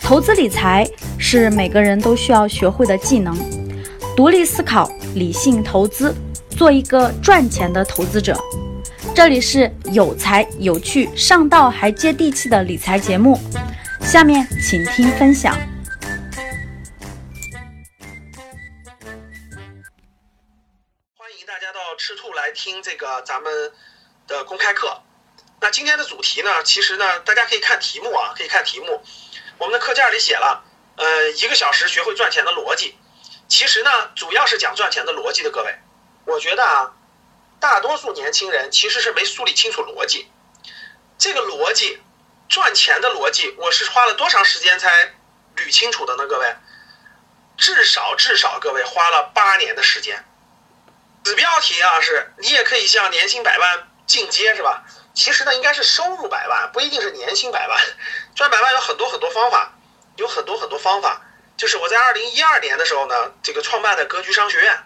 投资理财是每个人都需要学会的技能，独立思考，理性投资，做一个赚钱的投资者。这里是有才有趣、上道还接地气的理财节目，下面请听分享。欢迎大家到赤兔来听这个咱们的公开课。那今天的主题呢，其实呢，大家可以看题目啊，可以看题目。我们的课件里写了，呃，一个小时学会赚钱的逻辑。其实呢，主要是讲赚钱的逻辑的。各位，我觉得啊，大多数年轻人其实是没梳理清楚逻辑。这个逻辑，赚钱的逻辑，我是花了多长时间才捋清楚的呢？各位，至少至少，各位花了八年的时间。子标题啊，是你也可以向年薪百万进阶，是吧？其实呢，应该是收入百万，不一定是年薪百万。赚百万有很多很多方法，有很多很多方法。就是我在二零一二年的时候呢，这个创办的格局商学院。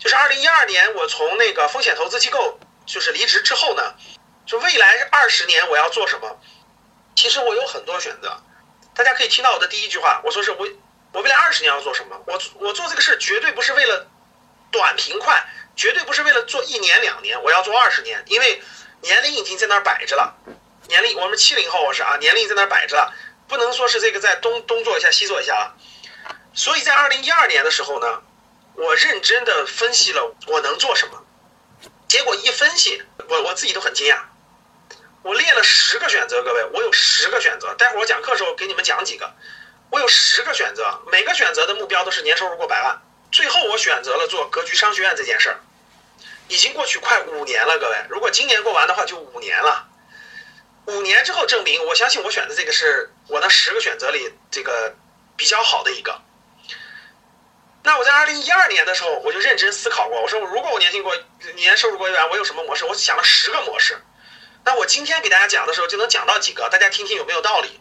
就是二零一二年我从那个风险投资机构就是离职之后呢，就未来二十年我要做什么？其实我有很多选择。大家可以听到我的第一句话，我说是我我未来二十年要做什么？我我做这个事绝对不是为了短平快，绝对不是为了做一年两年，我要做二十年，因为。年龄已经在那儿摆着了，年龄我们七零后我是啊，年龄在那儿摆着了，不能说是这个在东东做一下西做一下了。所以在二零一二年的时候呢，我认真的分析了我能做什么，结果一分析，我我自己都很惊讶。我列了十个选择，各位，我有十个选择，待会儿我讲课的时候给你们讲几个。我有十个选择，每个选择的目标都是年收入过百万。最后我选择了做格局商学院这件事儿。已经过去快五年了，各位，如果今年过完的话，就五年了。五年之后证明，我相信我选的这个是我那十个选择里这个比较好的一个。那我在二零一二年的时候，我就认真思考过，我说如果我年薪过年收入过一万，我有什么模式？我想了十个模式。那我今天给大家讲的时候，就能讲到几个，大家听听有没有道理？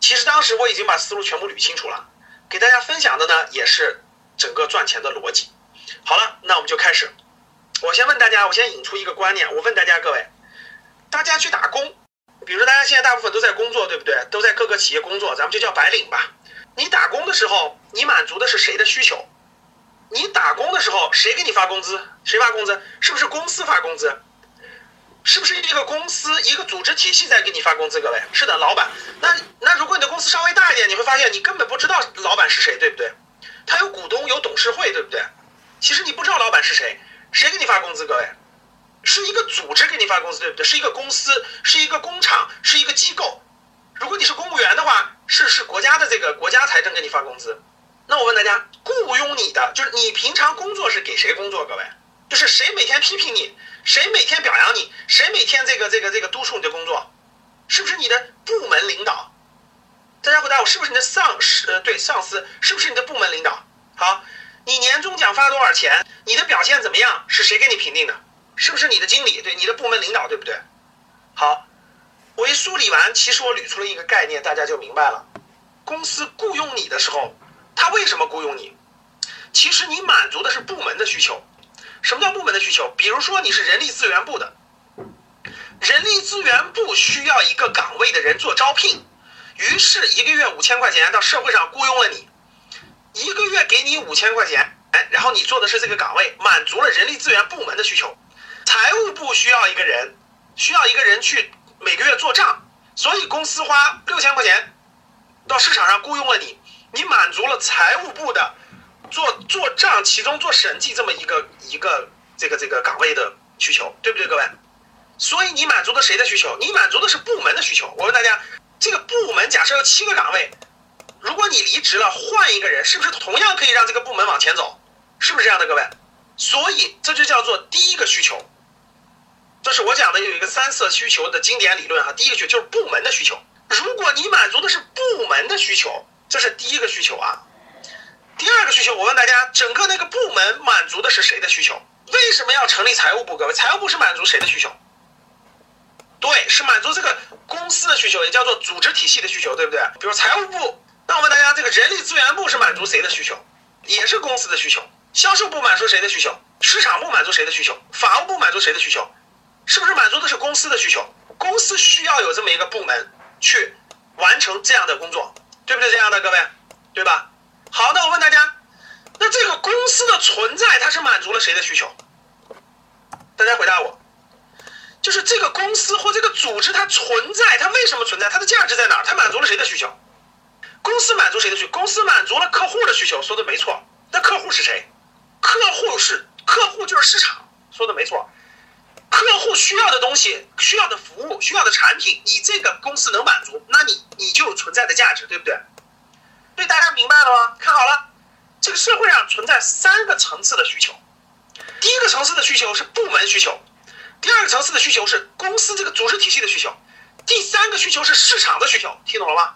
其实当时我已经把思路全部捋清楚了，给大家分享的呢，也是整个赚钱的逻辑。好了，那我们就开始。我先问大家，我先引出一个观念。我问大家各位，大家去打工，比如说大家现在大部分都在工作，对不对？都在各个企业工作，咱们就叫白领吧。你打工的时候，你满足的是谁的需求？你打工的时候，谁给你发工资？谁发工资？是不是公司发工资？是不是一个公司、一个组织体系在给你发工资？各位，是的，老板。那那如果你的公司稍微大一点，你会发现你根本不知道老板是谁，对不对？他有股东，有董事会，对不对？其实你不知道老板是谁。谁给你发工资？各位，是一个组织给你发工资，对不对？是一个公司，是一个工厂，是一个机构。如果你是公务员的话，是是国家的这个国家财政给你发工资。那我问大家，雇佣你的就是你平常工作是给谁工作？各位，就是谁每天批评你，谁每天表扬你，谁每天这个这个这个督促你的工作，是不是你的部门领导？大家回答我，是不是你的上司？呃，对，上司是不是你的部门领导？好。你年终奖发多少钱？你的表现怎么样？是谁给你评定的？是不是你的经理？对，你的部门领导，对不对？好，我一梳理完，其实我捋出了一个概念，大家就明白了。公司雇佣你的时候，他为什么雇佣你？其实你满足的是部门的需求。什么叫部门的需求？比如说你是人力资源部的，人力资源部需要一个岗位的人做招聘，于是一个月五千块钱到社会上雇佣了你。一个月给你五千块钱，哎，然后你做的是这个岗位，满足了人力资源部门的需求。财务部需要一个人，需要一个人去每个月做账，所以公司花六千块钱到市场上雇佣了你，你满足了财务部的做做账、其中做审计这么一个一个这个这个岗位的需求，对不对，各位？所以你满足的谁的需求？你满足的是部门的需求。我问大家，这个部门假设有七个岗位。如果你离职了，换一个人，是不是同样可以让这个部门往前走？是不是这样的，各位？所以这就叫做第一个需求。这是我讲的有一个三色需求的经典理论哈。第一个需求就是部门的需求。如果你满足的是部门的需求，这是第一个需求啊。第二个需求，我问大家，整个那个部门满足的是谁的需求？为什么要成立财务部？各位，财务部是满足谁的需求？对，是满足这个公司的需求，也叫做组织体系的需求，对不对？比如财务部。那我问大家，这个人力资源部是满足谁的需求？也是公司的需求。销售部满足谁的需求？市场部满足谁的需求？法务部满足谁的需求？是不是满足的是公司的需求？公司需要有这么一个部门去完成这样的工作，对不对？这样的各位，对吧？好，那我问大家，那这个公司的存在，它是满足了谁的需求？大家回答我，就是这个公司或这个组织它存在，它为什么存在？它的价值在哪儿？它满足了谁的需求？公司满足谁的需求？公司满足了客户的需求，说的没错。那客户是谁？客户是客户就是市场，说的没错。客户需要的东西、需要的服务、需要的产品，你这个公司能满足，那你你就有存在的价值，对不对？对，大家明白了吗？看好了，这个社会上存在三个层次的需求。第一个层次的需求是部门需求，第二个层次的需求是公司这个组织体系的需求，第三个需求是市场的需求。听懂了吗？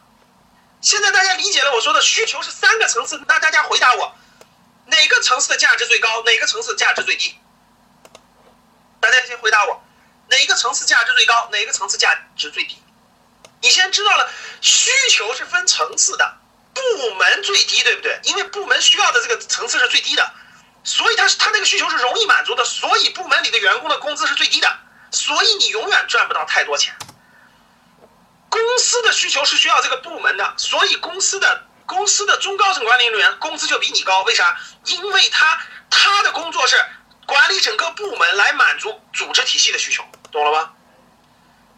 现在大家理解了我说的需求是三个层次，那大家回答我，哪个层次的价值最高？哪个层次价值最低？大家先回答我，哪个层次价值最高？哪个层次价值最低？你先知道了，需求是分层次的，部门最低，对不对？因为部门需要的这个层次是最低的，所以他他那个需求是容易满足的，所以部门里的员工的工资是最低的，所以你永远赚不到太多钱。公司的需求是需要这个部门的，所以公司的公司的中高层管理人员工资就比你高，为啥？因为他他的工作是。管理整个部门来满足组织体系的需求，懂了吗？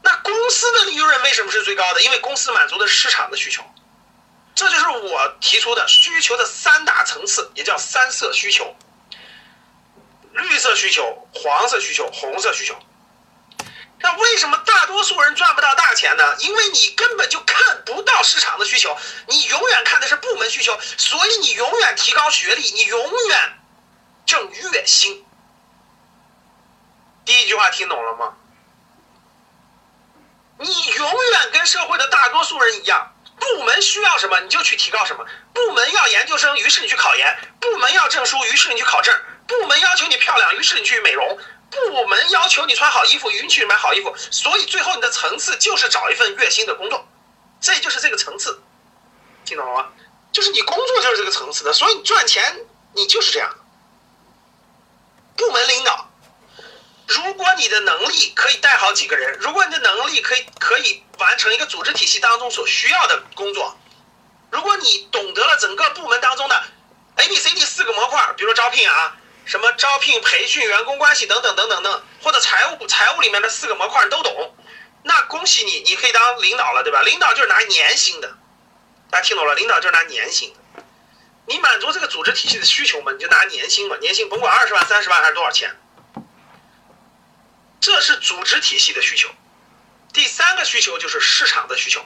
那公司的利润为什么是最高的？因为公司满足的市场的需求，这就是我提出的需求的三大层次，也叫三色需求：绿色需求、黄色需求、红色需求。那为什么大多数人赚不到大钱呢？因为你根本就看不到市场的需求，你永远看的是部门需求，所以你永远提高学历，你永远挣月薪。第一句话听懂了吗？你永远跟社会的大多数人一样，部门需要什么你就去提高什么。部门要研究生，于是你去考研；部门要证书，于是你去考证；部门要求你漂亮，于是你去美容；部门要求你穿好衣服，允许你买好衣服。所以最后你的层次就是找一份月薪的工作，这就是这个层次，听懂了吗？就是你工作就是这个层次的，所以你赚钱你就是这样。部门领导。如果你的能力可以带好几个人，如果你的能力可以可以完成一个组织体系当中所需要的工作，如果你懂得了整个部门当中的 A、B、C、D 四个模块，比如说招聘啊，什么招聘、培训、员工关系等等等等等，或者财务财务里面的四个模块你都懂，那恭喜你，你可以当领导了，对吧？领导就是拿年薪的，大家听懂了？领导就是拿年薪的，你满足这个组织体系的需求嘛，你就拿年薪嘛，年薪甭管二十万、三十万还是多少钱。这是组织体系的需求，第三个需求就是市场的需求，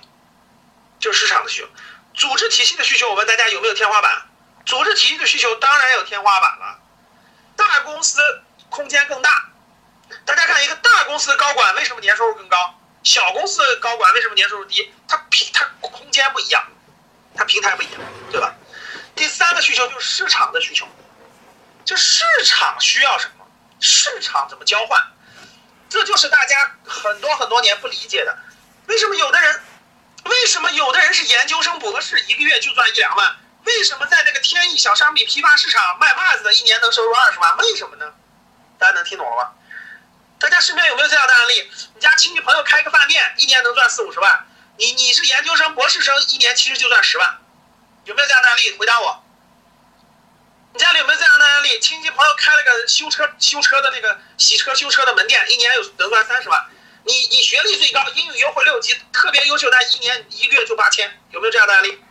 就是市场的需求。组织体系的需求，我问大家有没有天花板？组织体系的需求当然有天花板了。大公司空间更大，大家看一个大公司的高管为什么年收入更高？小公司的高管为什么年收入低？他平他空间不一样，他平台不一样，对吧？第三个需求就是市场的需求，就市场需要什么？市场怎么交换？这就是大家很多很多年不理解的，为什么有的人，为什么有的人是研究生博士，一个月就赚一两万？为什么在那个天意小商品批发市场卖袜子的，一年能收入二十万？为什么呢？大家能听懂了吗？大家身边有没有这样的案例？你家亲戚朋友开个饭店，一年能赚四五十万，你你是研究生博士生，一年其实就赚十万，有没有这样的案例？回答我。你家里有没有这样的案例？亲戚朋友开了个修车修车的那个洗车修车的门店，一年有能赚三十万。你你学历最高，英语优惠六级，特别优秀，但一年一个月就八千，有没有这样的案例？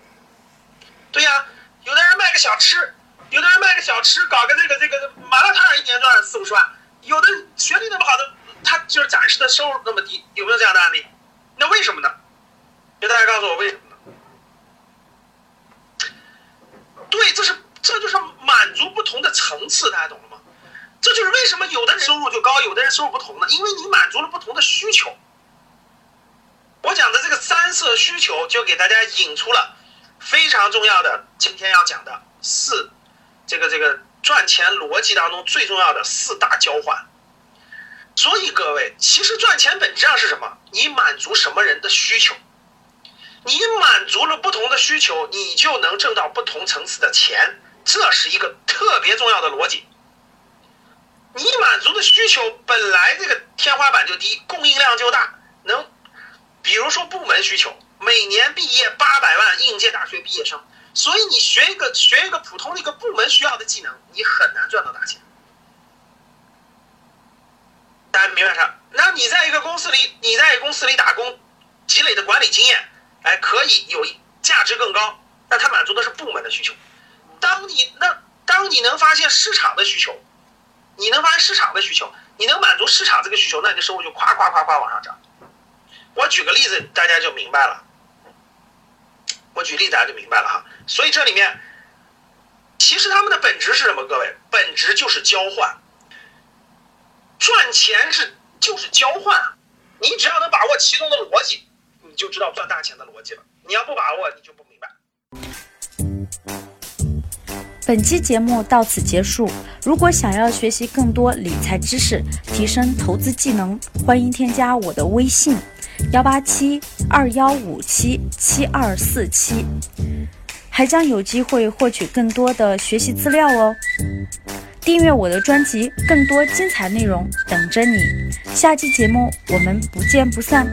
对呀，有的人卖个小吃，有的人卖个小吃，搞个这个这个麻辣烫，一年赚四五十万。有的学历那么好的，他就是暂时的收入那么低，有没有这样的案例？那为什么呢？给大家告诉我为什么呢？对，这是。这就是满足不同的层次，大家懂了吗？这就是为什么有的人收入就高，有的人收入不同呢？因为你满足了不同的需求。我讲的这个三色需求，就给大家引出了非常重要的今天要讲的四，这个这个赚钱逻辑当中最重要的四大交换。所以各位，其实赚钱本质上是什么？你满足什么人的需求？你满足了不同的需求，你就能挣到不同层次的钱。这是一个特别重要的逻辑。你满足的需求本来这个天花板就低，供应量就大，能比如说部门需求，每年毕业八百万应届大学毕业生，所以你学一个学一个普通的一个部门需要的技能，你很难赚到大钱。大家明白啥？那你在一个公司里，你在公司里打工，积累的管理经验，哎，可以有价值更高。但它满足的是部门的需求。当你那当你能发现市场的需求，你能发现市场的需求，你能满足市场这个需求，那你的收入就夸夸夸夸往上涨。我举个例子，大家就明白了。我举例子大家就明白了哈。所以这里面，其实他们的本质是什么？各位，本质就是交换。赚钱是就是交换，你只要能把握其中的逻辑，你就知道赚大钱的逻辑了。你要不把握，你就不明白。本期节目到此结束。如果想要学习更多理财知识，提升投资技能，欢迎添加我的微信：幺八七二幺五七七二四七，还将有机会获取更多的学习资料哦。订阅我的专辑，更多精彩内容等着你。下期节目我们不见不散。